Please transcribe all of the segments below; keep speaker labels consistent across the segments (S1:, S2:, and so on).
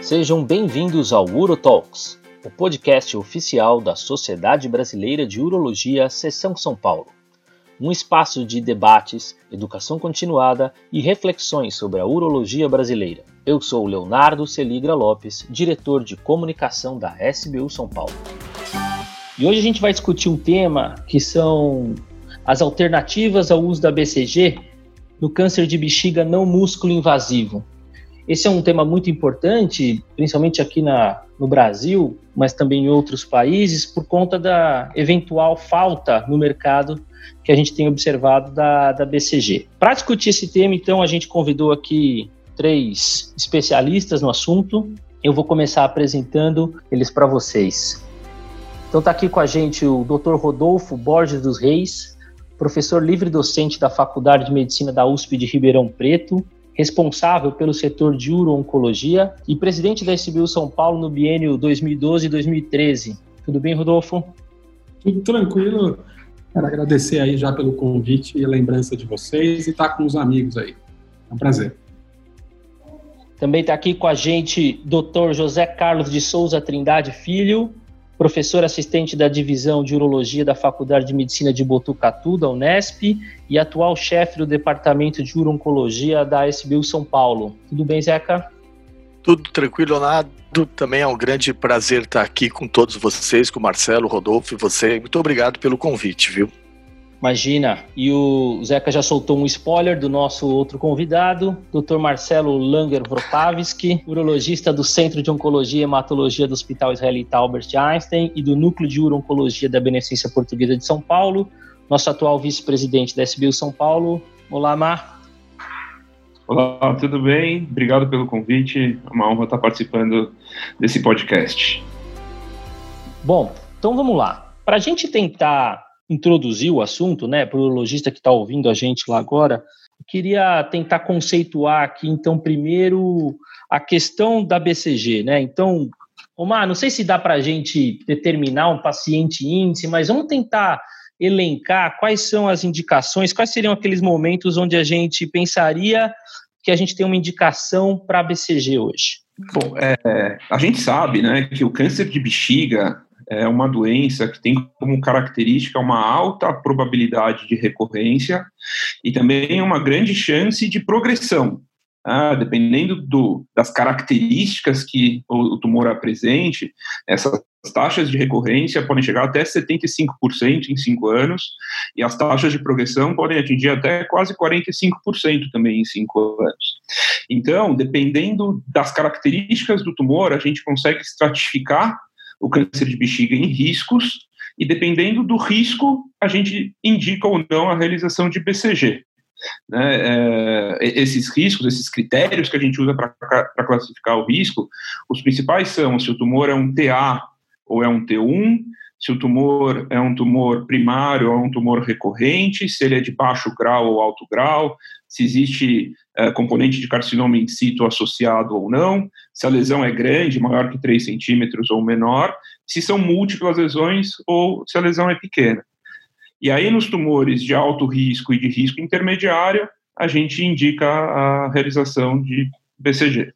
S1: Sejam bem-vindos ao UroTalks, o podcast oficial da Sociedade Brasileira de Urologia, Seção São Paulo. Um espaço de debates, educação continuada e reflexões sobre a urologia brasileira. Eu sou Leonardo Celigra Lopes, diretor de comunicação da SBU São Paulo. E hoje a gente vai discutir um tema que são as alternativas ao uso da BCG no câncer de bexiga não músculo invasivo. Esse é um tema muito importante, principalmente aqui na, no Brasil, mas também em outros países, por conta da eventual falta no mercado que a gente tem observado da, da BCG. Para discutir esse tema, então, a gente convidou aqui três especialistas no assunto. Eu vou começar apresentando eles para vocês. Então está aqui com a gente o Dr. Rodolfo Borges dos Reis, professor livre docente da Faculdade de Medicina da USP de Ribeirão Preto, responsável pelo setor de uro-oncologia e presidente da SBU São Paulo no biênio 2012-2013. Tudo bem, Rodolfo?
S2: Tudo tranquilo. Quero agradecer aí já pelo convite e a lembrança de vocês e estar tá com os amigos aí. É um prazer.
S1: Também está aqui com a gente Dr. José Carlos de Souza Trindade Filho, professor assistente da divisão de urologia da Faculdade de Medicina de Botucatu, da Unesp, e atual chefe do departamento de urologia da SBU São Paulo. Tudo bem, Zeca?
S3: Tudo tranquilo, Leonardo. Também é um grande prazer estar aqui com todos vocês, com o Marcelo, Rodolfo e você. Muito obrigado pelo convite, viu?
S1: Imagina. E o Zeca já soltou um spoiler do nosso outro convidado, Dr. Marcelo Langer Vrotavski, urologista do Centro de Oncologia e Hematologia do Hospital Israelita Albert Einstein e do Núcleo de Uro-Oncologia da Beneficência Portuguesa de São Paulo, nosso atual vice-presidente da SBU São Paulo. Olá, Mar.
S4: Olá, tudo bem? Obrigado pelo convite. É uma honra estar participando desse podcast.
S1: Bom, então vamos lá. Para a gente tentar introduzir o assunto, né, para o lojista que está ouvindo a gente lá agora, queria tentar conceituar aqui, então, primeiro a questão da BCG, né? Então, Omar, não sei se dá para a gente determinar um paciente índice, mas vamos tentar elencar quais são as indicações, quais seriam aqueles momentos onde a gente pensaria que a gente tem uma indicação para a BCG hoje.
S4: Bom, é, a gente sabe, né, que o câncer de bexiga é uma doença que tem como característica uma alta probabilidade de recorrência e também uma grande chance de progressão. Ah, dependendo do, das características que o, o tumor apresente, essas taxas de recorrência podem chegar até 75% em 5 anos, e as taxas de progressão podem atingir até quase 45% também em 5 anos. Então, dependendo das características do tumor, a gente consegue estratificar o câncer de bexiga em riscos, e dependendo do risco, a gente indica ou não a realização de BCG. Né, é, esses riscos, esses critérios que a gente usa para classificar o risco, os principais são se o tumor é um TA ou é um T1, se o tumor é um tumor primário ou é um tumor recorrente, se ele é de baixo grau ou alto grau, se existe é, componente de carcinoma in situ associado ou não, se a lesão é grande, maior que 3 centímetros ou menor, se são múltiplas lesões ou se a lesão é pequena. E aí, nos tumores de alto risco e de risco intermediário, a gente indica a realização de BCG.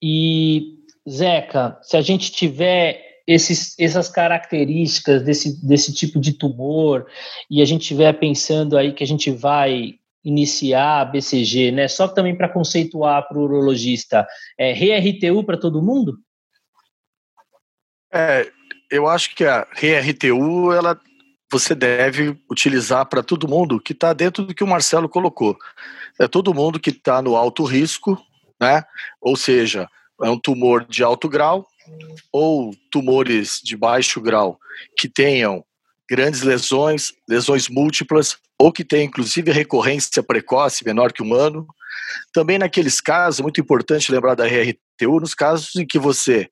S1: E, Zeca, se a gente tiver esses, essas características desse, desse tipo de tumor e a gente estiver pensando aí que a gente vai iniciar a BCG, né? Só também para conceituar para o urologista, é RRTU para todo mundo?
S3: É, eu acho que a RRTU ela você deve utilizar para todo mundo que está dentro do que o Marcelo colocou. É todo mundo que está no alto risco, né? Ou seja, é um tumor de alto grau ou tumores de baixo grau que tenham grandes lesões, lesões múltiplas, ou que tem inclusive recorrência precoce menor que humano. Também naqueles casos, é muito importante lembrar da RRTU, nos casos em que você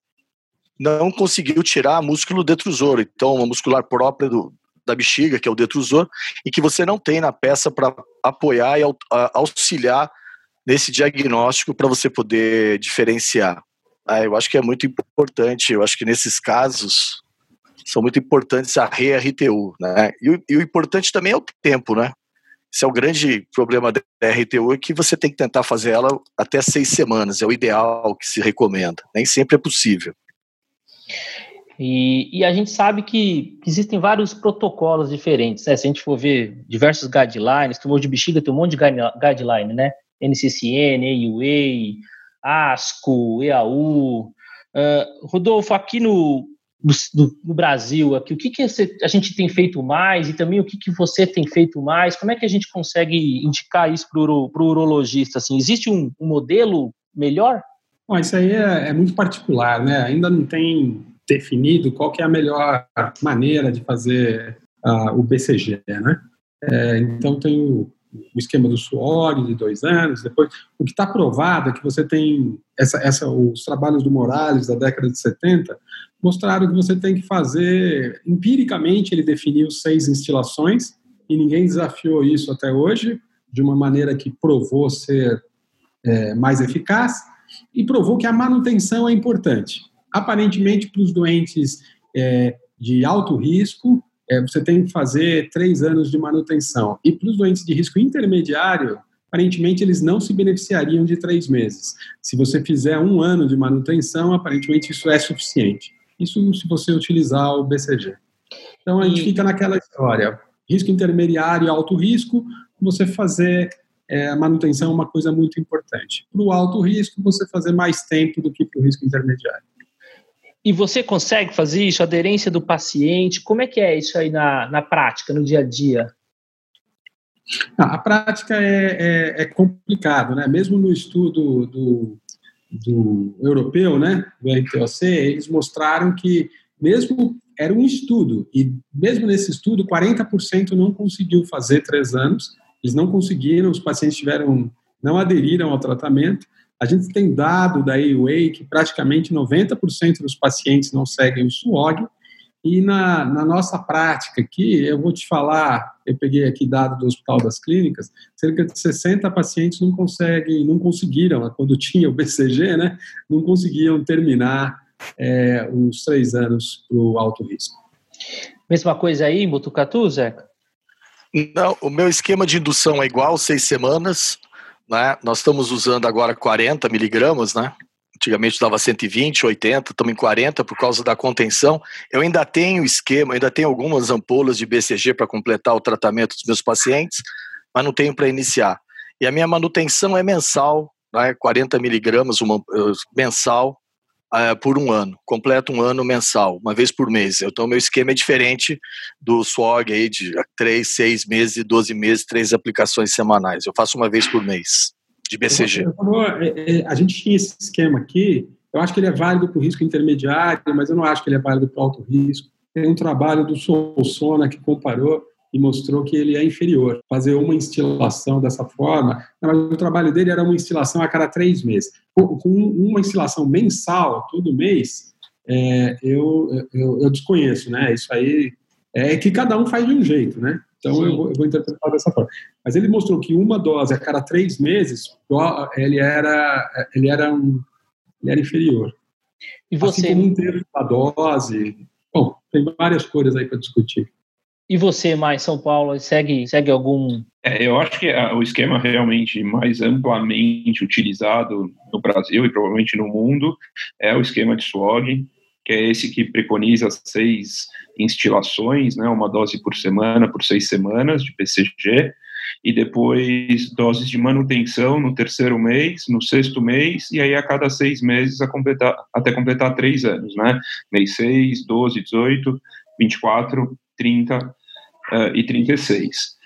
S3: não conseguiu tirar músculo detrusor, então uma muscular própria do, da bexiga, que é o detrusor, e que você não tem na peça para apoiar e auxiliar nesse diagnóstico para você poder diferenciar. Ah, eu acho que é muito importante, eu acho que nesses casos são muito importantes a RRTU, né? E o, e o importante também é o tempo, né? Esse é o grande problema da RTU, é que você tem que tentar fazer ela até seis semanas, é o ideal que se recomenda. Nem sempre é possível.
S1: E, e, a gente sabe que existem vários protocolos diferentes, né? Se a gente for ver diversos guidelines, tumor de bexiga tem um monte de guideline, né? NCCN, AUA, ASCO, EAU. Uh, Rodolfo, aqui no, no, Brasil, aqui, o que, que a gente tem feito mais e também o que, que você tem feito mais? Como é que a gente consegue indicar isso para o urologista? Assim, existe um, um modelo melhor?
S2: Bom, isso aí é, é muito particular, né? Ainda não tem definido qual que é a melhor maneira de fazer uh, o BCG, né? É, então tem o, esquema do SWOG de dois anos, depois o que está provado é que você tem essa, essa, os trabalhos do Morales da década de 70 mostraram que você tem que fazer empiricamente ele definiu seis instilações e ninguém desafiou isso até hoje de uma maneira que provou ser é, mais eficaz e provou que a manutenção é importante. Aparentemente, para os doentes é, de alto risco, é, você tem que fazer três anos de manutenção. E para os doentes de risco intermediário, aparentemente eles não se beneficiariam de três meses. Se você fizer um ano de manutenção, aparentemente isso é suficiente. Isso se você utilizar o BCG. Então a gente fica naquela história: risco intermediário e alto risco, você fazer é, a manutenção é uma coisa muito importante. Para o alto risco, você fazer mais tempo do que para o risco intermediário.
S1: E você consegue fazer isso? Aderência do paciente? Como é que é isso aí na, na prática, no dia a dia?
S2: A prática é, é, é complicado, né? Mesmo no estudo do, do europeu, né, do RTOC, eles mostraram que mesmo era um estudo e mesmo nesse estudo 40% não conseguiu fazer três anos, eles não conseguiram, os pacientes tiveram não aderiram ao tratamento a gente tem dado da AUA que praticamente 90% dos pacientes não seguem o SWOG, e na, na, nossa prática aqui, eu vou te falar, eu peguei aqui dado do Hospital das Clínicas, cerca de 60 pacientes não conseguem, não conseguiram, quando tinha o BCG, né, não conseguiam terminar é, os três anos para o alto risco.
S1: Mesma coisa aí em Botucatu, Zeca?
S3: Não, o meu esquema de indução é igual, seis semanas, né? Nós estamos usando agora 40 miligramas, né? Antigamente dava 120, 80, estamos em 40 por causa da contenção. Eu ainda tenho esquema, ainda tenho algumas ampolas de BCG para completar o tratamento dos meus pacientes, mas não tenho para iniciar. E a minha manutenção é mensal, né? 40 miligramas uh, mensal uh, por um ano. Completo um ano mensal, uma vez por mês. Então, meu esquema é diferente do SWOG aí de 3, 6 meses e 12 meses, três aplicações semanais. Eu faço uma vez por mês de BCG.
S2: É, é, a gente tinha esse esquema aqui, eu acho que ele é válido para o risco intermediário, mas eu não acho que ele é válido para o alto risco. Tem um trabalho do Solsona que comparou e mostrou que ele é inferior. Fazer uma instilação dessa forma, mas o trabalho dele era uma instilação a cada três meses. Com uma instilação mensal, todo mês, é, eu, eu, eu, desconheço, né? Isso aí é que cada um faz de um jeito, né? Então eu vou, eu vou, interpretar dessa forma. Mas ele mostrou que uma dose a cada três meses, ele era, ele era, um, ele era inferior.
S1: E você?
S2: Assim como um terço da dose. Bom, tem várias coisas aí para discutir.
S1: E você, mais São Paulo, segue, segue algum?
S4: É, eu acho que o esquema realmente mais amplamente utilizado no Brasil e provavelmente no mundo é o esquema de SWOG, que é esse que preconiza seis instilações, né, uma dose por semana, por seis semanas de PCG, e depois doses de manutenção no terceiro mês, no sexto mês, e aí a cada seis meses completar, até completar três anos, né? Mês 6, 12, 18, 24, 30 uh, e 36.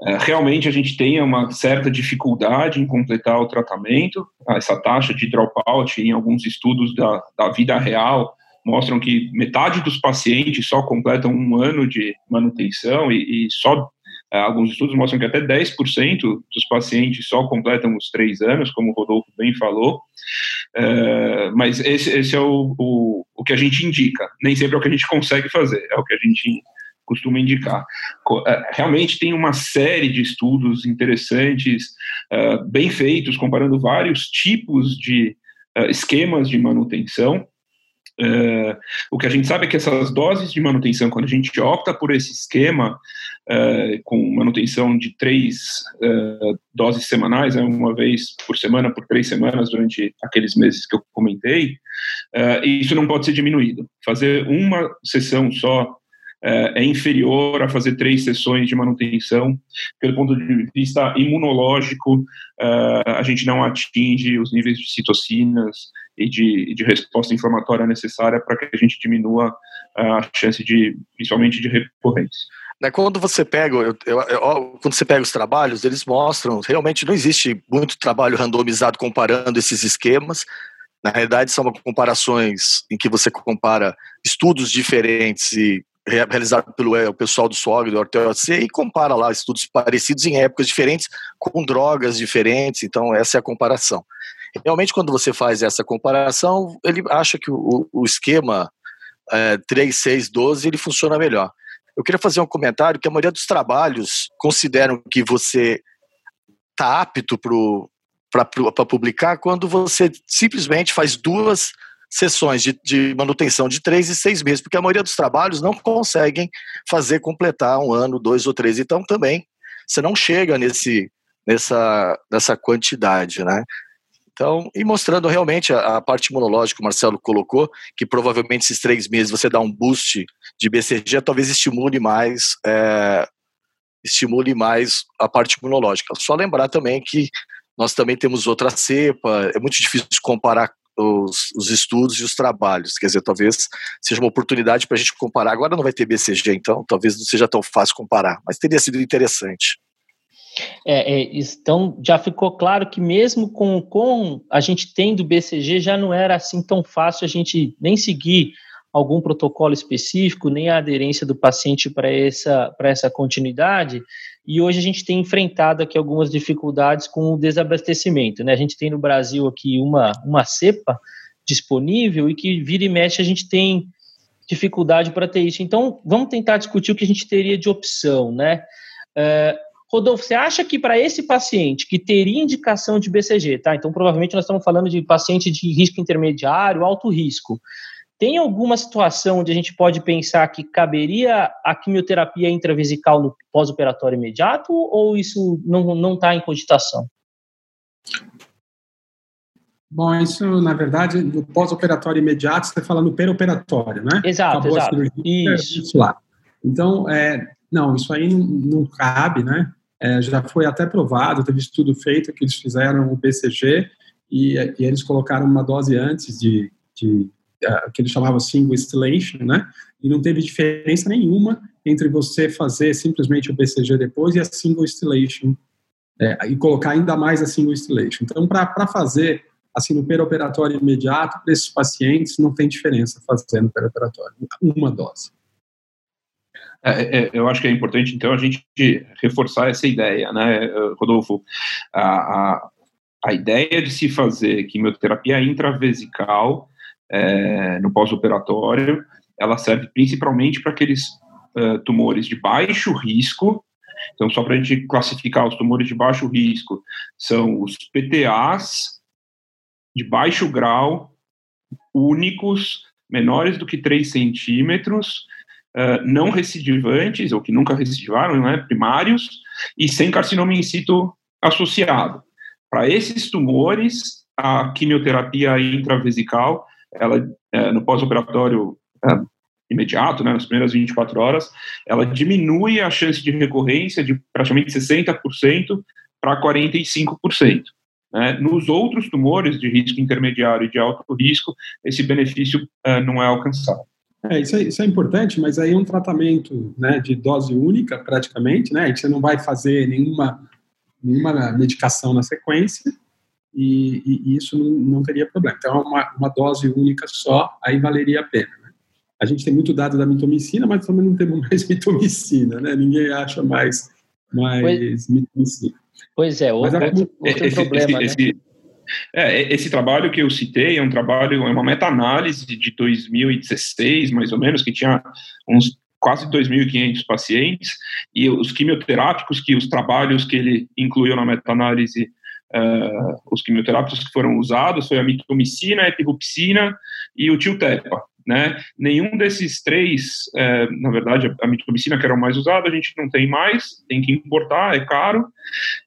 S4: Uh, eh, realmente a gente tem uma certa dificuldade em completar o tratamento, essa taxa de dropout em alguns estudos da, da vida real mostram que metade dos pacientes só completam um ano de manutenção e, e só eh, alguns estudos mostram que até 10% dos pacientes só completam os três anos, como o Rodolfo bem falou, é, mas esse, esse é o, o, o, que a gente indica, nem sempre é o que a gente consegue fazer, é o que a gente costuma indicar. É, realmente tem uma série de estudos interessantes, uh, bem feitos, comparando vários tipos de uh, esquemas de manutenção. O que a gente sabe é que essas doses de manutenção, quando a gente opta por esse esquema, com manutenção de três doses semanais, né, uma vez por semana, por três semanas, durante aqueles meses que eu comentei, isso não pode ser diminuído. Fazer uma sessão só é inferior a fazer três sessões de manutenção. Pelo ponto de vista imunológico, a gente não atinge os níveis de citocinas e de, de resposta inflamatória necessária para que a gente diminua a chance de, principalmente, de recorrência.
S3: Né, quando você pega, eu, eu, eu, quando você pega os trabalhos, eles mostram realmente não existe muito trabalho randomizado comparando esses esquemas. Na realidade, são comparações em que você compara estudos diferentes e realizado pelo é, o pessoal do SOG, do ORTOC, e compara lá estudos parecidos em épocas diferentes, com drogas diferentes, então essa é a comparação. Realmente, quando você faz essa comparação, ele acha que o, o esquema é, 3, 6, 12 ele funciona melhor. Eu queria fazer um comentário que a maioria dos trabalhos consideram que você está apto para publicar quando você simplesmente faz duas sessões de, de, manutenção de três e seis meses, porque a maioria dos trabalhos não conseguem fazer completar um ano, dois ou três. Então também você não chega nesse, nessa, nessa quantidade, né? Então, e mostrando realmente a, a, parte imunológica que o Marcelo colocou, que provavelmente esses três meses você dá um boost de BCG, talvez estimule mais, é, estimule mais a parte imunológica. Só lembrar também que nós também temos outra cepa, é muito difícil comparar os, os, estudos e os trabalhos. Quer dizer, talvez seja uma oportunidade para a gente comparar. Agora não vai ter BCG, então talvez não seja tão fácil comparar, mas teria sido interessante.
S1: É, é, então já ficou claro que mesmo com, com a gente tendo BCG já não era assim tão fácil a gente nem seguir algum protocolo específico, nem a aderência do paciente para essa, essa continuidade, e hoje a gente tem enfrentado aqui algumas dificuldades com o desabastecimento. Né? A gente tem no Brasil aqui uma, uma cepa disponível e que vira e mexe a gente tem dificuldade para ter isso. Então, vamos tentar discutir o que a gente teria de opção, né? Uh, Rodolfo, você acha que para esse paciente que teria indicação de BCG, tá? Então, provavelmente nós estamos falando de paciente de risco intermediário, alto risco. Tem alguma situação onde a gente pode pensar que caberia a quimioterapia intravesical no pós-operatório imediato ou isso não está em cogitação?
S2: Bom, isso, na verdade, no pós-operatório imediato, você fala no perioperatório, né?
S1: Exato, Acabou exato. Cirurgia,
S2: isso. isso lá. Então, é, não, isso aí não, não cabe, né? É, já foi até provado, teve estudo feito que eles fizeram o BCG e, e eles colocaram uma dose antes de, de que eles chamavam single installation, né? E não teve diferença nenhuma entre você fazer simplesmente o BCG depois e a single installation, é, e colocar ainda mais a single installation. Então, para fazer assim no perioperatório imediato para esses pacientes não tem diferença fazendo perioperatório, uma dose.
S4: É, é, eu acho que é importante, então, a gente reforçar essa ideia, né, Rodolfo? A, a, a ideia de se fazer quimioterapia intravesical é, no pós-operatório, ela serve principalmente para aqueles uh, tumores de baixo risco. Então, só para a gente classificar os tumores de baixo risco, são os PTAs de baixo grau, únicos, menores do que 3 centímetros, uh, não recidivantes, ou que nunca recidivaram, né, primários, e sem carcinoma in situ associado. Para esses tumores, a quimioterapia intravesical ela é, no pós-operatório é, imediato, né, nas primeiras 24 horas, ela diminui a chance de recorrência de praticamente 60% para 45%. Né. Nos outros tumores de risco intermediário e de alto risco, esse benefício é, não é alcançado.
S2: É, isso, é, isso é importante, mas aí é um tratamento né, de dose única, praticamente, né, que você não vai fazer nenhuma, nenhuma medicação na sequência, e, e, isso não, não, teria problema. Então, uma, uma dose única só, aí valeria a pena. Né? A gente tem muito dado da mitomicina, mas também não temos mais mitomicina, né? Ninguém acha mais, mais pois, mitomicina.
S1: Pois é, outro, mas, outro, outro esse, problema, esse, né? Esse,
S4: é, esse trabalho que eu citei é um trabalho, é uma meta-análise de 2016, mais ou menos, que tinha uns quase 2.500 pacientes, e os quimioterápicos, que os trabalhos que ele incluiu na meta-análise uh, os quimioterápicos que foram usados foi a mitomicina, a epirupcina e o tiltepa. Né? Nenhum desses três, é, na verdade, a mitomicina que era o mais usado, a gente não tem mais, tem que importar, é caro.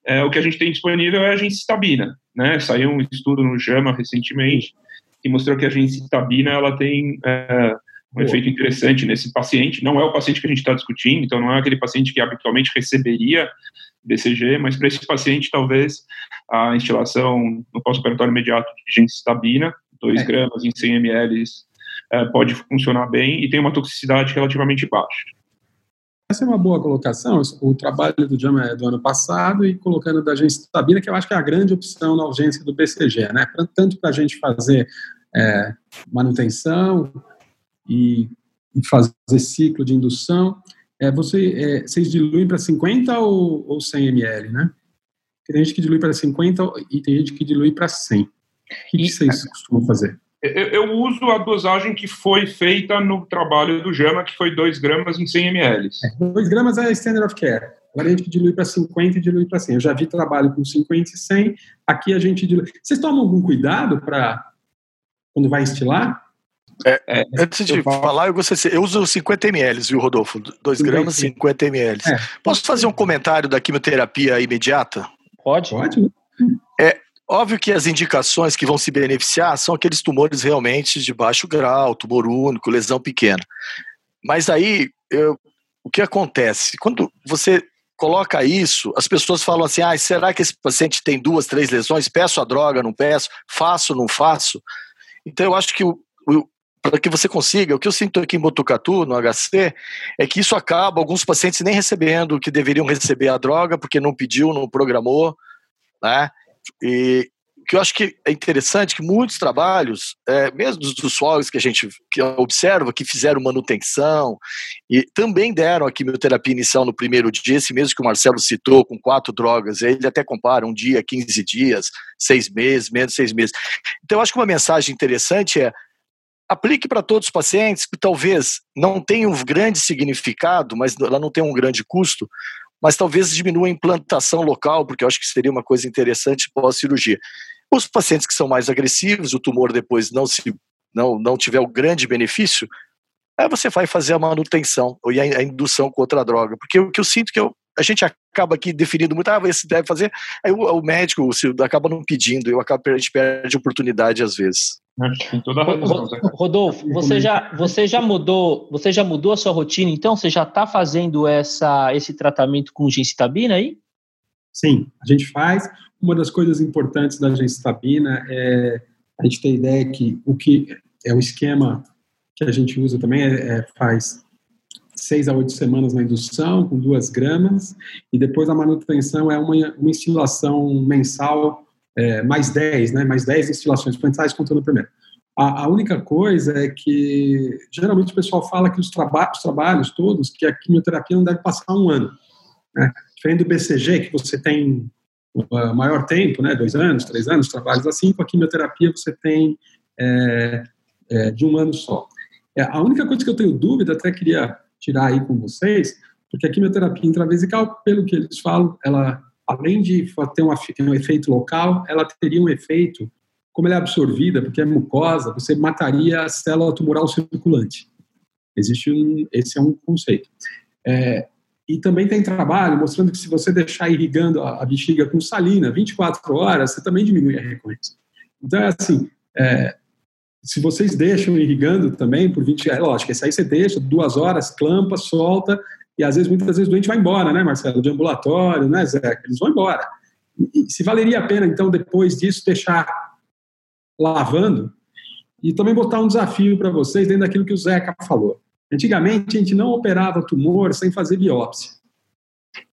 S4: É, o que a gente tem disponível é a gencitabina, né? Saiu um estudo no JAMA recentemente que mostrou que a gencitabina ela tem é, um efeito interessante nesse paciente. Não é o paciente que a gente está discutindo, então não é aquele paciente que habitualmente receberia BCG, mas para esse paciente, talvez a instilação no pós-operatório imediato de gencitabina, 2 é. gramas em 100 ml, é, pode funcionar bem e tem uma toxicidade relativamente baixa.
S2: Essa é uma boa colocação. O trabalho do JAMA é do ano passado e colocando da gencitabina, que eu acho que é a grande opção na urgência do BCG, né? Tanto para a gente fazer é, manutenção e, e, fazer ciclo de indução. É, você, é, vocês diluem para 50 ou, ou 100 ml, né? Tem gente que dilui para 50 e tem gente que dilui para 100. O que, que vocês costumam fazer?
S4: Eu, eu, uso a dosagem que foi feita no trabalho do JAMA, que foi 2 gramas em 100 ml.
S2: 2 é, gramas é standard of care. Agora a gente dilui para 50 e dilui para 100. Eu já vi trabalho com 50 e 100, aqui a gente dilui. Vocês tomam algum cuidado para quando vai estilar?
S3: É, é, antes de eu falar, eu gostaria eu uso 50 ml, viu, Rodolfo? 2 gramas, 50 ml. É. Posso fazer um comentário da quimioterapia imediata?
S1: Pode.
S2: Pode.
S3: É, Óbvio que as indicações que vão se beneficiar são aqueles tumores realmente de baixo grau, tumor único, lesão pequena. Mas aí, eu, o que acontece? Quando você coloca isso, as pessoas falam assim: ah, será que esse paciente tem duas, três lesões? Peço a droga, não peço? Faço, não faço? Então, eu acho que o, o para que você consiga, o que eu sinto aqui em Botucatu, no HC, é que isso acaba alguns pacientes nem recebendo o que deveriam receber a droga, porque não pediu, não programou, né? E que eu acho que é interessante que muitos trabalhos, é, mesmo dos, dos que a gente que observa, que fizeram manutenção e também deram a quimioterapia inicial no primeiro dia, esse mesmo que o Marcelo citou, com quatro drogas, ele até compara um dia, 15 dias, seis meses, menos seis meses. Então, eu acho que uma mensagem interessante é aplique para todos os pacientes que talvez não tenham um grande significado, mas ela não tem um grande custo, mas talvez diminua a implantação local, porque eu acho que seria uma coisa interessante pós-cirurgia. Os pacientes que são mais agressivos, o tumor depois não se não, não tiver o grande benefício, aí você vai fazer a manutenção ou a, indução com outra droga. Porque o que eu sinto que eu, a gente acaba aqui definindo muito, ah, esse deve fazer, aí o, o médico o, acaba não pedindo, eu acabo, a gente perde oportunidade às vezes.
S1: Tem toda a razão. Rodolfo, você já, você já mudou, você já mudou a sua rotina, então? Você já está fazendo essa, esse tratamento com gencitabina aí?
S2: Sim, a gente faz. Uma das coisas importantes da gencitabina é a gente ter ideia que o que é o esquema que a gente usa também é, é faz seis a oito semanas na indução, com duas gramas, e depois a manutenção é uma, uma instilação mensal é, mais 10, né, mais 10 instilações mensais contando o primeiro. A, a, única coisa é que, geralmente, o pessoal fala que os, traba os trabalhos todos, que a quimioterapia não deve passar um ano. Né? Diferente do BCG, que você tem uh, maior tempo, né, dois anos, três anos, trabalhos assim, com a quimioterapia você tem é, é, de um ano só. É, a única coisa que eu tenho dúvida, até queria tirar aí com vocês, porque a quimioterapia intravesical, pelo que eles falam, ela além de ter um, um efeito local, ela teria um efeito, como ela é absorvida, porque é mucosa, você mataria a célula tumoral circulante. Existe um, esse é um conceito. É, e também tem trabalho mostrando que se você deixar irrigando a, bexiga com salina 24 horas, você também diminui a recorrência. Então, é assim, é, se vocês deixam irrigando também por 20 horas, é lógico, esse aí você deixa duas horas, clampa, solta, e às vezes, muitas vezes, o doente vai embora, né, Marcelo? De ambulatório, né, Zé? Eles vão embora. E, se valeria a pena, então, depois disso, deixar lavando e também botar um desafio para vocês dentro daquilo que o Zeca falou. Antigamente, a gente não operava tumor sem fazer biópsia.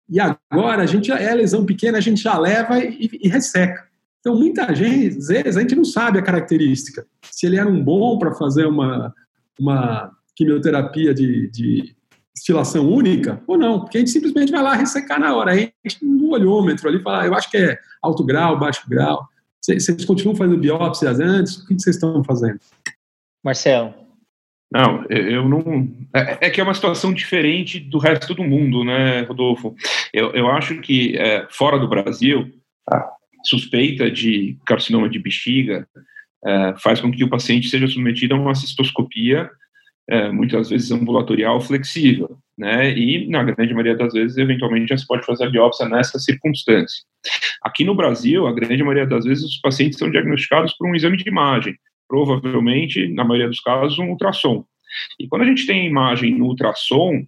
S2: E agora, a gente é lesão pequena, a gente já leva e, e resseca. Então, muita gente, às vezes, a gente não sabe a característica. Se ele era um bom para fazer uma, uma quimioterapia de, de estilação única ou não, porque a gente simplesmente vai lá ressecar na hora. Aí a gente no olhômetro ali fala, ah, eu acho que é alto grau, baixo grau. Vocês continuam fazendo biópsias antes? O que vocês estão fazendo?
S1: Marcelo.
S4: Não, eu não. É, é, que é uma situação diferente do resto do mundo, né, Rodolfo? Eu, eu acho que é, fora do Brasil, suspeita de carcinoma de bexiga é, faz com que o paciente seja submetido a uma cistoscopia, é, muitas vezes ambulatorial flexível, né? E na grande maioria das vezes, eventualmente, já se pode fazer a biópsia nessa circunstância. Aqui no Brasil, a grande maioria das vezes, os pacientes são diagnosticados por um exame de imagem, provavelmente, na maioria dos casos, um ultrassom. E quando a gente tem imagem no ultrassom,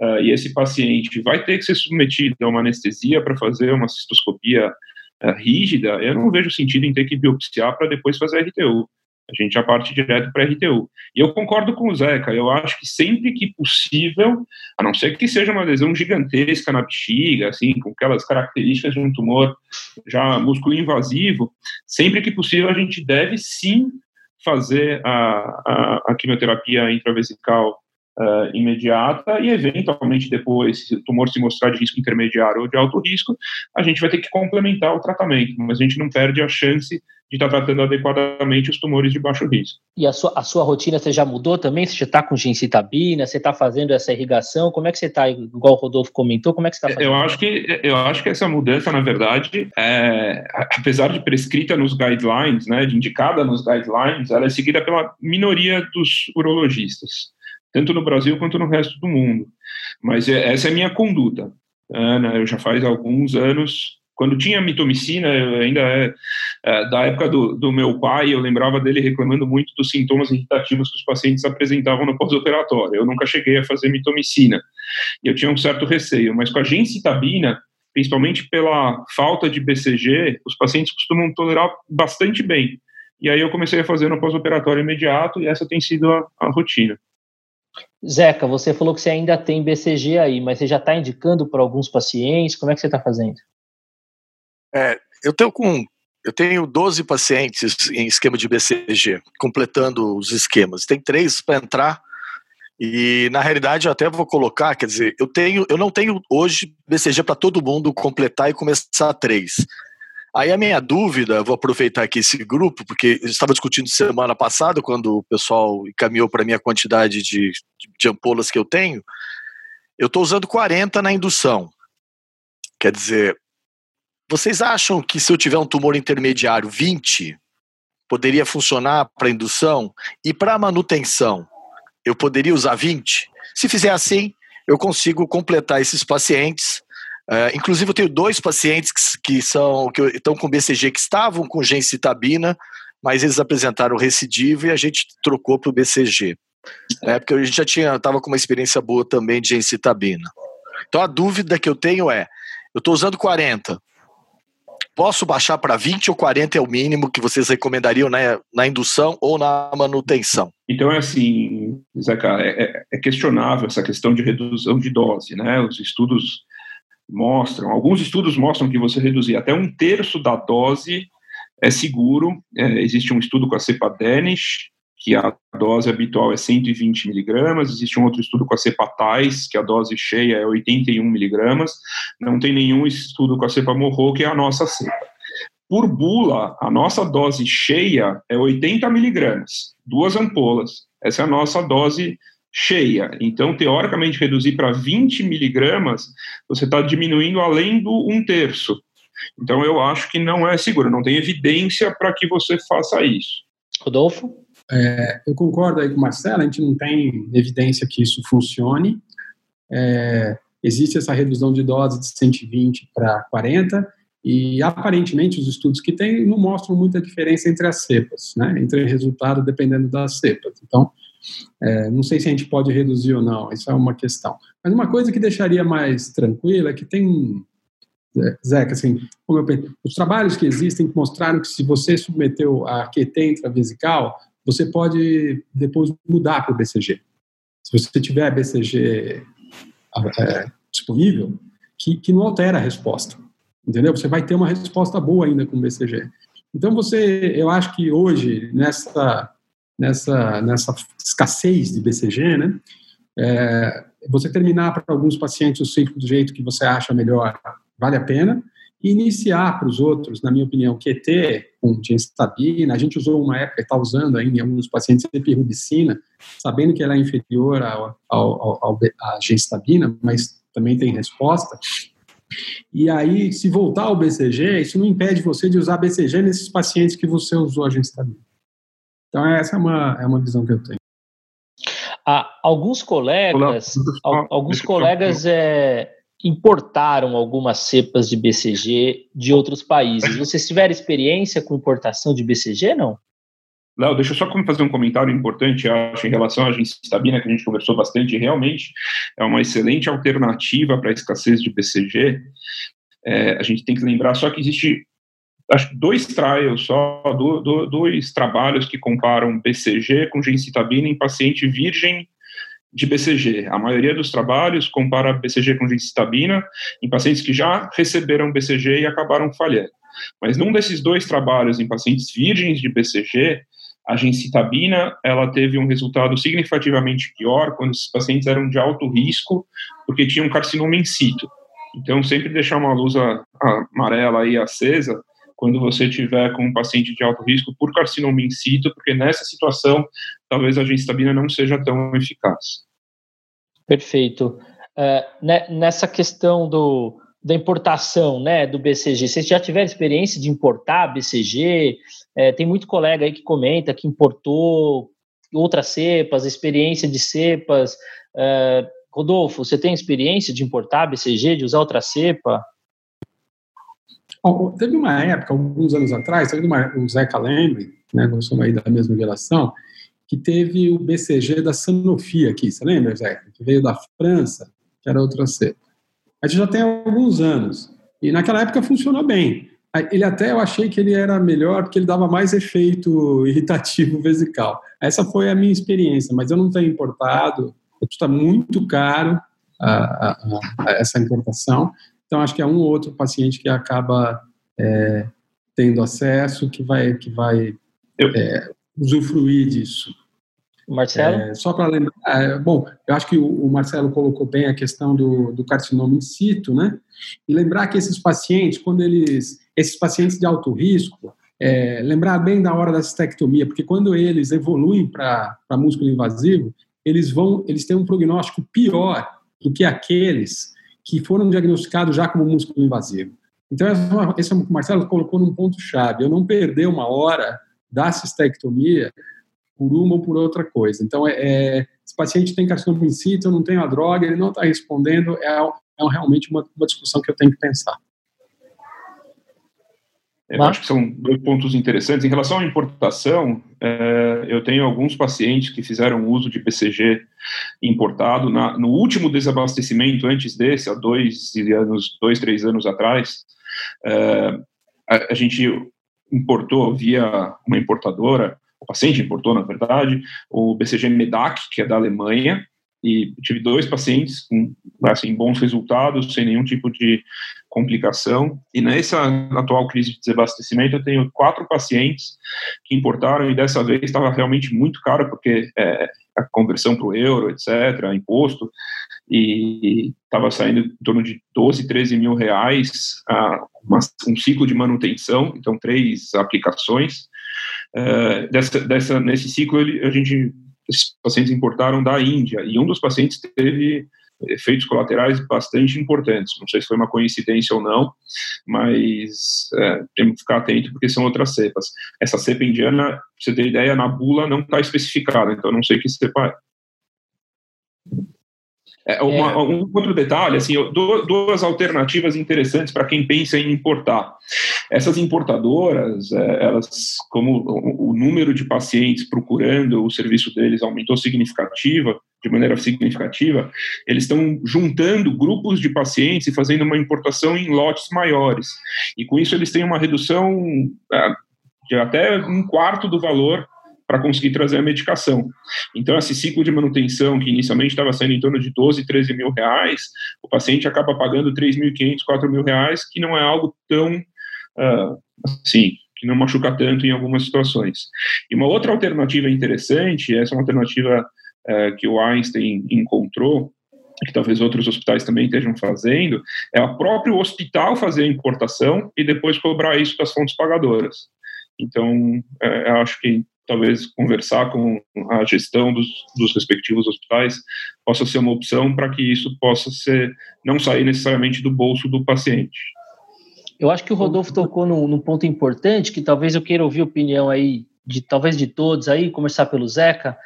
S4: uh, e esse paciente vai ter que ser submetido a uma anestesia para fazer uma cistoscopia uh, rígida, eu não vejo sentido em ter que biopsiar para depois fazer a RTU. A gente já parte direto para a RTU. E eu concordo com o Zeca, eu acho que sempre que possível, a não ser que seja uma lesão gigantesca na bexiga, assim, com aquelas características de um tumor já músculo invasivo, sempre que possível a gente deve sim fazer a, a, a quimioterapia intravesical uh, imediata e, eventualmente, depois, se o tumor se mostrar de risco intermediário ou de alto risco, a gente vai ter que complementar o tratamento, mas a gente não perde a chance de estar tratando adequadamente os tumores de baixo risco.
S1: E a sua, a sua rotina você já mudou também? Você já está com gencitabina? Você está fazendo essa irrigação? Como é que você está, igual o Rodolfo comentou, como é que você está fazendo?
S4: Eu acho que, eu acho que essa mudança, na verdade, é, apesar de prescrita nos guidelines, né, de indicada nos guidelines, ela é seguida pela minoria dos urologistas tanto no Brasil quanto no resto do mundo. Mas é, essa é a minha conduta. Ana, eu já faz alguns anos, quando tinha mitomicina, ainda é, é, da época do, do, meu pai, eu lembrava dele reclamando muito dos sintomas irritativos que os pacientes apresentavam no pós-operatório. Eu nunca cheguei a fazer mitomicina, e eu tinha um certo receio, mas com a gencitabina, principalmente pela falta de BCG, os pacientes costumam tolerar bastante bem. E aí eu comecei a fazer no pós-operatório imediato, e essa tem sido a, a rotina.
S1: Zeca, você falou que você ainda tem BCG aí, mas você já está indicando para alguns pacientes? Como é que você está fazendo?
S3: É, eu tenho com eu tenho 12 pacientes em esquema de BCG, completando os esquemas. Tem três para entrar e na realidade eu até vou colocar, quer dizer, eu tenho, eu não tenho hoje BCG para todo mundo completar e começar três. Aí a minha dúvida, vou aproveitar aqui esse grupo, porque eu estava discutindo semana passada, quando o pessoal encaminhou para mim a quantidade de, de ampolas que eu tenho, eu estou usando 40 na indução. Quer dizer, vocês acham que se eu tiver um tumor intermediário 20, poderia funcionar para indução? E para manutenção, eu poderia usar 20? Se fizer assim, eu consigo completar esses pacientes Uh, inclusive, eu tenho dois pacientes que, que são que estão com BCG que estavam com gencitabina, mas eles apresentaram recidivo e a gente trocou para o BCG. É, porque a gente já tinha, estava com uma experiência boa também de gencitabina. Então a dúvida que eu tenho é: eu estou usando 40, posso baixar para 20 ou 40 é o mínimo que vocês recomendariam na, na indução ou na manutenção?
S4: Então é assim, Zeca, é, é, é questionável essa questão de redução de dose, né? Os estudos mostram, alguns estudos mostram que você reduzir até um terço da dose é seguro. É, existe um estudo com a cepa Danish, que a dose habitual é 120 miligramas. Existe um outro estudo com a cepa Thais, que a dose cheia é 81 miligramas. Não tem nenhum estudo com a cepa Morro, que é a nossa cepa. Por bula, a nossa dose cheia é 80 miligramas, duas ampolas. Essa é a nossa dose cheia. Então, teoricamente, reduzir para 20 miligramas, você está diminuindo além do um terço. Então, eu acho que não é seguro, não tem evidência para que você faça isso.
S1: Rodolfo?
S2: É, eu concordo aí com o Marcelo, a gente não tem evidência que isso funcione. É, existe essa redução de dose de 120 para 40, e aparentemente os estudos que tem não mostram muita diferença entre as cepas, né, entre resultado dependendo das cepas. Então, é, não sei se a gente pode reduzir ou não, isso é uma questão. Mas uma coisa que deixaria mais tranquila é que tem, é, Zeca, assim, penso, os trabalhos que existem mostraram que se você submeteu a QT intravesical, você pode depois mudar para o BCG. Se você tiver BCG é, disponível, que, que não altera a resposta, entendeu? Você vai ter uma resposta boa ainda com o BCG. Então você, eu acho que hoje nessa nessa, nessa escassez de BCG, né? É, você terminar para alguns pacientes o ciclo do jeito que você acha melhor vale a pena. E iniciar para os outros, na minha opinião, QT com gencitabina, a gente usou uma época, está usando ainda em alguns pacientes epirubicina, sabendo que ela é inferior ao, ao, ao, ao, à gencitabina, mas também tem resposta. E aí, se voltar ao BCG, isso não impede você de usar BCG nesses pacientes que você usou a gencitabina. Então, essa é uma, é uma visão que eu tenho.
S1: Ah, alguns colegas, Olá, alguns colegas é, importaram algumas cepas de BCG de outros países. Vocês tiveram experiência com importação de BCG, não?
S4: Léo, deixa eu só fazer um comentário importante, acho, em relação à gencitabina, que a gente conversou bastante, realmente é uma excelente alternativa para a escassez de BCG. É, a gente tem que lembrar só que existe, acho dois trials só, do, do, dois trabalhos que comparam BCG com gencitabina em paciente virgem de BCG. A maioria dos trabalhos compara BCG com gencitabina em pacientes que já receberam BCG e acabaram falhando. Mas num desses dois trabalhos em pacientes virgens de BCG, a gencitabina ela teve um resultado significativamente pior quando esses pacientes eram de alto risco, porque tinham carcinoma in situ. Então, sempre deixar uma luz amarela aí acesa quando você tiver com um paciente de alto risco por carcinoma in situ, porque nessa situação talvez a gencitabina não seja tão eficaz.
S1: Perfeito. Uh, nessa questão do, da importação né, do BCG, vocês já tiveram experiência de importar BCG? É, tem muito colega aí que comenta que importou outras cepas, experiência de cepas. É, Rodolfo, você tem experiência de importar BCG, de usar outra cepa?
S2: Bom, teve uma época, alguns anos atrás, teve uma, o Zeca Lembre, né, nós somos aí da mesma geração, que teve o BCG da Sanofi aqui, você lembra, Zeca? Que veio da França, que era outra cepa. A gente já tem alguns anos. E naquela época funcionou bem. Ele até eu achei que ele era melhor porque ele dava mais efeito irritativo vesical. Essa foi a minha experiência, mas eu não tenho importado, custa muito caro a, a, a essa importação. Então acho que é um ou outro paciente que acaba é, tendo acesso que vai que vai é, usufruir disso.
S1: Marcelo?
S2: É, só para lembrar, é, bom, eu acho que o, Marcelo colocou bem a questão do, do carcinoma in situ, né? E lembrar que esses pacientes, quando eles, esses pacientes de alto risco, é, lembrar bem da hora da cistectomia, porque quando eles evoluem para músculo invasivo, eles vão, eles têm um prognóstico pior do que aqueles que foram diagnosticados já como músculo invasivo. Então, esse é o que o Marcelo colocou num ponto chave. Eu não perder uma hora da cistectomia por uma ou por outra coisa. Então, é, é esse paciente tem carcinoma in situ, eu não tenho a droga, ele não está respondendo, é, é realmente uma, uma discussão que eu tenho que pensar.
S4: Eu acho que são dois pontos interessantes. Em relação à importação, é, eu tenho alguns pacientes que fizeram uso de BCG importado. No último desabastecimento, antes desse, há dois anos, dois, três anos atrás, é, a, gente importou via uma importadora o paciente importou, na verdade, o BCG Medac, que é da Alemanha, e tive dois pacientes com assim, bons resultados, sem nenhum tipo de complicação. E nessa atual crise de desabastecimento, eu tenho quatro pacientes que importaram e dessa vez estava realmente muito caro, porque é, a conversão para o euro, etc., imposto, e estava saindo em torno de 12, 13 mil reais uh, uma, um ciclo de manutenção, então três aplicações. Uh, dessa, dessa, nesse ciclo, ele, a gente, esses pacientes importaram da Índia, e um dos pacientes teve efeitos colaterais bastante importantes. Não sei se foi uma coincidência ou não, mas é, temos que ficar atento porque são outras cepas. Essa cepa indiana, pra você ter ideia, na bula não está especificada, então não sei que cepa é. É, uma, é. Um outro detalhe, assim, duas alternativas interessantes para quem pensa em importar. Essas importadoras, é, elas, como o número de pacientes procurando o serviço deles aumentou significativa, de maneira significativa, eles estão juntando grupos de pacientes e fazendo uma importação em lotes maiores. E com isso eles têm uma redução é, de até um quarto do valor para conseguir trazer a medicação. Então, esse ciclo de manutenção, que inicialmente estava sendo em torno de 12, 13 mil reais, o paciente acaba pagando 3.500, 4 mil reais, que não é algo tão, uh, assim, que não machuca tanto em algumas situações. E uma outra alternativa interessante, essa é uma alternativa uh, que o Einstein encontrou, que talvez outros hospitais também estejam fazendo, é o próprio hospital fazer a importação e depois cobrar isso das fontes pagadoras. Então, é, eu acho que talvez conversar com a gestão dos, dos respectivos hospitais possa ser uma opção para que isso possa ser não sair necessariamente do bolso do paciente.
S1: Eu acho que o Rodolfo tocou num, num ponto importante que talvez eu queira ouvir a opinião aí de talvez de todos aí, começar pelo Zeca.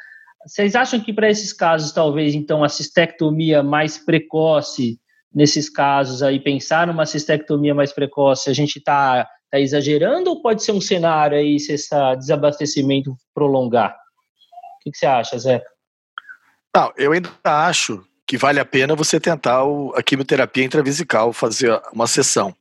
S1: Vocês acham que para esses casos, talvez, então, a cistectomia mais precoce, nesses casos aí, pensar numa cistectomia mais precoce, a gente está tá exagerando ou pode ser um cenário aí se esse desabastecimento prolongar? O que, você acha, Zé?
S3: Não, eu ainda acho que vale a pena você tentar o, a quimioterapia intravesical, fazer uma sessão.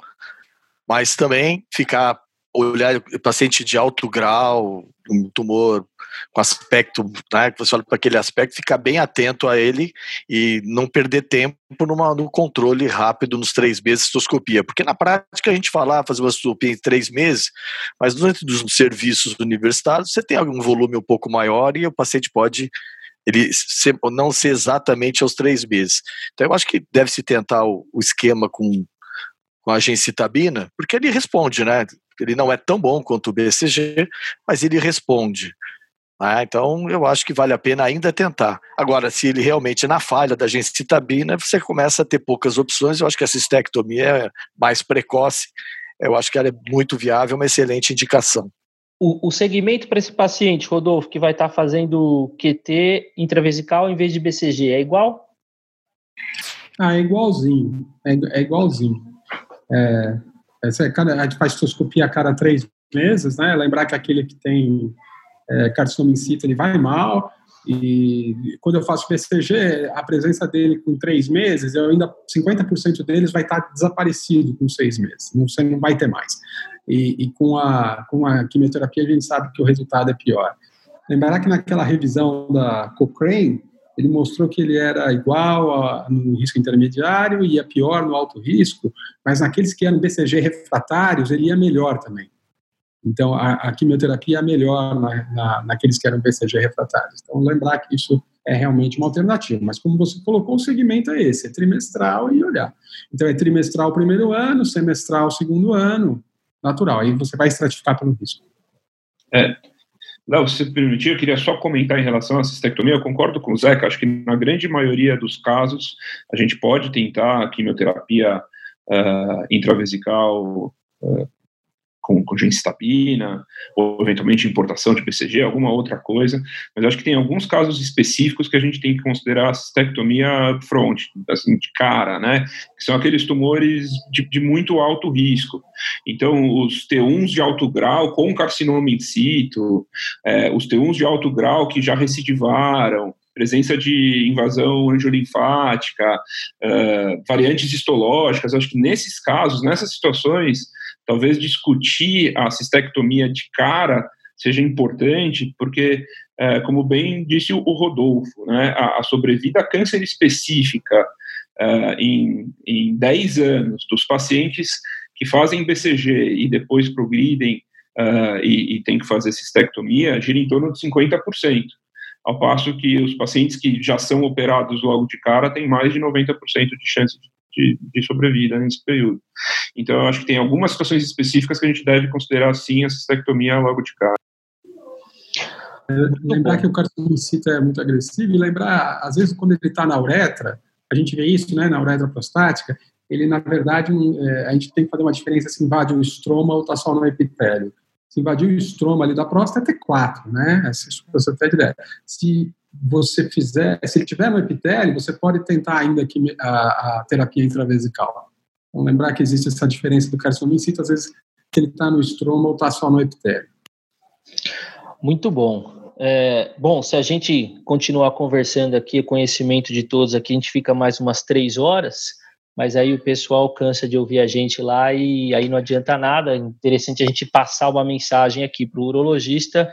S3: Mas também ficar olhar paciente de alto grau, um tumor com aspecto, né, que você olha para aquele aspecto, ficar bem atento a ele e não perder tempo numa, no controle rápido nos três meses de cistoscopia. Porque na prática a gente fala ah, fazer uma cistoscopia em três meses, mas dentro dos serviços universitários você tem algum volume um pouco maior e o paciente pode ele ser, não ser exatamente aos três meses. Então eu acho que deve se tentar o, o esquema com com a gencitabina, porque ele responde, né? Ele não é tão bom quanto o BCG, mas ele responde. Né? Então, eu acho que vale a pena ainda tentar. Agora, se ele realmente na falha da gencitabina, você começa a ter poucas opções. Eu acho que a cistectomia é mais precoce. Eu acho que ela é muito viável, uma excelente indicação.
S1: O, o segmento para esse paciente, Rodolfo, que vai estar tá fazendo QT intravesical em vez de BCG, é igual?
S2: Ah, é igualzinho. É, é igualzinho. É, essa, cada, a gente faz cistoscopia a cada três meses, né? Lembrar que aquele que tem é, carcinoma in situ, ele vai mal, e quando eu faço BCG, a presença dele com três meses, eu ainda 50% deles vai estar desaparecido com seis meses, não, você não vai ter mais. E, e, com, a, com a quimioterapia a gente sabe que o resultado é pior. Lembrar que naquela revisão da Cochrane, ele mostrou que ele era igual a, no risco intermediário e ia pior no alto risco, mas naqueles que eram BCG refratários, ele ia melhor também. Então, a, a quimioterapia é melhor na, na, naqueles que eram BCG refratários. Então, lembrar que isso é realmente uma alternativa. Mas, como você colocou, o segmento é esse: é trimestral e olhar. Então, é trimestral o primeiro ano, semestral o segundo ano, natural. Aí você vai estratificar pelo risco.
S4: É, Léo, se permitir, eu queria só comentar em relação à cistectomia. Eu concordo com o Zeca, acho que na grande maioria dos casos a gente pode tentar a quimioterapia uh, intravesical uh, com, com ou eventualmente importação de BCG, alguma outra coisa, mas acho que tem alguns casos específicos que a gente tem que considerar a cistectomia front, assim, de cara, né, que são aqueles tumores de, de muito alto risco. Então, os T1s de alto grau com carcinoma in situ, é, os T1s de alto grau que já recidivaram, presença de invasão angiolinfática, uh, variantes histológicas, acho que nesses casos, nessas situações, talvez discutir a cistectomia de cara seja importante, porque, é, como bem disse o, Rodolfo, né, a, a sobrevida a câncer específica é, em, em 10 anos dos pacientes que fazem BCG e depois progridem uh, e, e têm que fazer cistectomia gira em torno de 50%, ao passo que os pacientes que já são operados logo de cara têm mais de 90% de chance de de, de sobrevida nesse período. Então, eu acho que tem algumas situações específicas que a gente deve considerar, sim, a cistectomia logo de cara.
S2: É, lembrar que o carcinomicito é muito agressivo e lembrar, às vezes, quando ele está na uretra, a gente vê isso, né, na uretra prostática, ele, na verdade, é, a gente tem que fazer uma diferença se invade o estroma ou está só no epitélio. Se invadir o estroma ali da próstata é 4, né? Se ideia. Se você fizer, se ele tiver no epitélio, você pode tentar ainda aqui a, a terapia intravesical. Então, lembrar que existe essa diferença do carcinoma in situ, às vezes que ele está no estroma ou está só no epitélio.
S1: Muito bom. É, bom, se a gente continuar conversando aqui, conhecimento de todos aqui, a gente fica mais umas três horas, mas aí o pessoal cansa de ouvir a gente lá e aí não adianta nada. É interessante a gente passar uma mensagem aqui para o urologista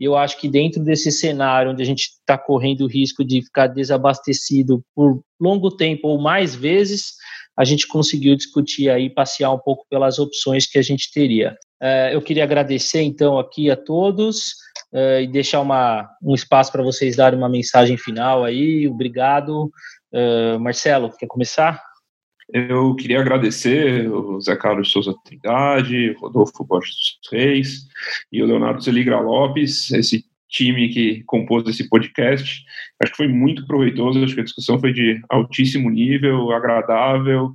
S1: eu acho que dentro desse cenário onde a gente está correndo o risco de ficar desabastecido por longo tempo ou mais vezes, a gente conseguiu discutir aí, passear um pouco pelas opções que a gente teria. Uh, eu queria agradecer então aqui a todos uh, e deixar uma, um espaço para vocês darem uma mensagem final aí. Obrigado. Uh, Marcelo, quer começar?
S4: Eu queria agradecer o Zé Carlos Souza Trindade, Rodolfo Borges dos Reis e o Leonardo Zeligra Lopes. Esse time que compôs esse podcast. Acho que foi muito proveitoso, acho que a discussão foi de altíssimo nível, agradável,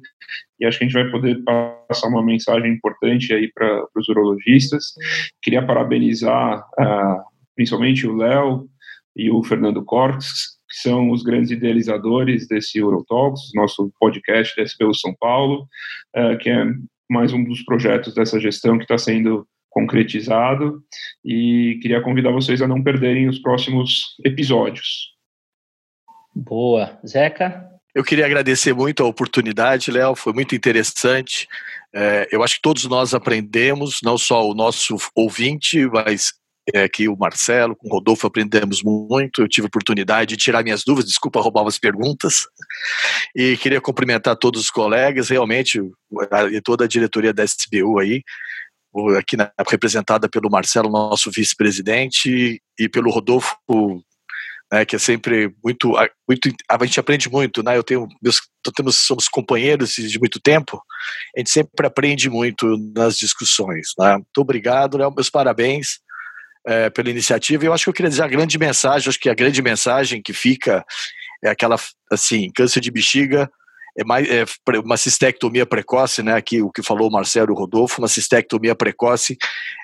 S4: e acho que a gente vai poder passar uma mensagem importante aí para os urologistas. Queria parabenizar uh, principalmente o Léo e o Fernando Cortes, que são os grandes idealizadores desse Eurotalks, nosso podcast da SBU São Paulo, uh, que é mais um dos projetos dessa gestão que está sendo concretizado e queria convidar vocês a não perderem os próximos episódios.
S1: Boa. Zeca?
S3: Eu queria agradecer muito a oportunidade, Léo, foi muito interessante. É, eu acho que todos nós aprendemos, não só o nosso ouvinte, mas é, aqui o Marcelo, com o Rodolfo aprendemos muito. Eu tive oportunidade de tirar minhas dúvidas, desculpa roubar umas perguntas. E queria cumprimentar todos os colegas, realmente, e toda a diretoria da SBU aí aqui na, representada pelo Marcelo, nosso vice-presidente, e pelo Rodolfo, né, que é sempre muito, muito, a gente aprende muito, né? Eu tenho, meus, temos, somos companheiros de muito tempo, a gente sempre aprende muito nas discussões, né? Muito obrigado, Léo, meus parabéns é, pela iniciativa. Eu acho que eu queria dizer a grande mensagem, acho que a grande mensagem que fica é aquela, assim, câncer de bexiga é mais é uma cistectomia precoce, né? Aqui o que falou o Marcelo Rodolfo, uma cistectomia precoce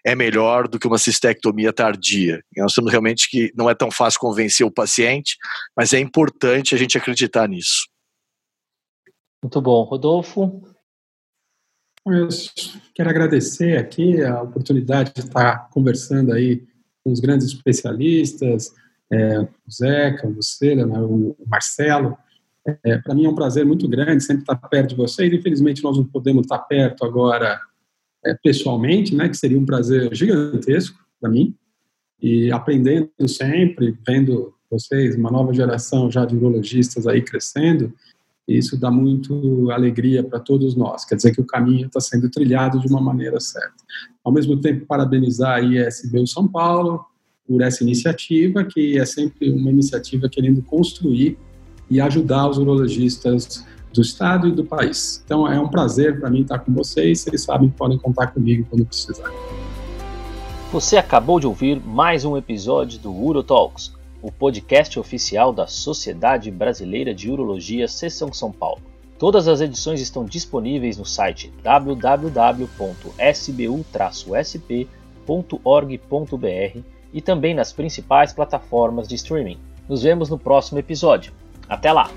S3: é melhor do que uma cistectomia tardia. E nós temos realmente que não é tão fácil convencer o paciente, mas é importante a gente acreditar nisso.
S1: Muito bom, Rodolfo.
S2: Eu quero agradecer aqui a oportunidade de estar conversando aí com os grandes especialistas, é, o Zeca, você, né, o Marcelo. É, Para mim é um prazer muito grande sempre estar perto de vocês. Infelizmente, nós não podemos estar perto agora é, pessoalmente, né, que seria um prazer gigantesco para mim. E aprendendo sempre, vendo vocês, uma nova geração já de urologistas aí crescendo, isso dá muito alegria para todos nós. Quer dizer que o caminho está sendo trilhado de uma maneira certa. Ao mesmo tempo, parabenizar a ISBU São Paulo por essa iniciativa, que é sempre uma iniciativa querendo construir e ajudar os urologistas do estado e do país. Então é um prazer para mim estar com vocês. Vocês sabem que podem contar comigo quando precisar.
S1: Você acabou de ouvir mais um episódio do UroTalks, o podcast oficial da Sociedade Brasileira de Urologia Seção São Paulo. Todas as edições estão disponíveis no site www.sbu-sp.org.br e também nas principais plataformas de streaming. Nos vemos no próximo episódio. Até lá!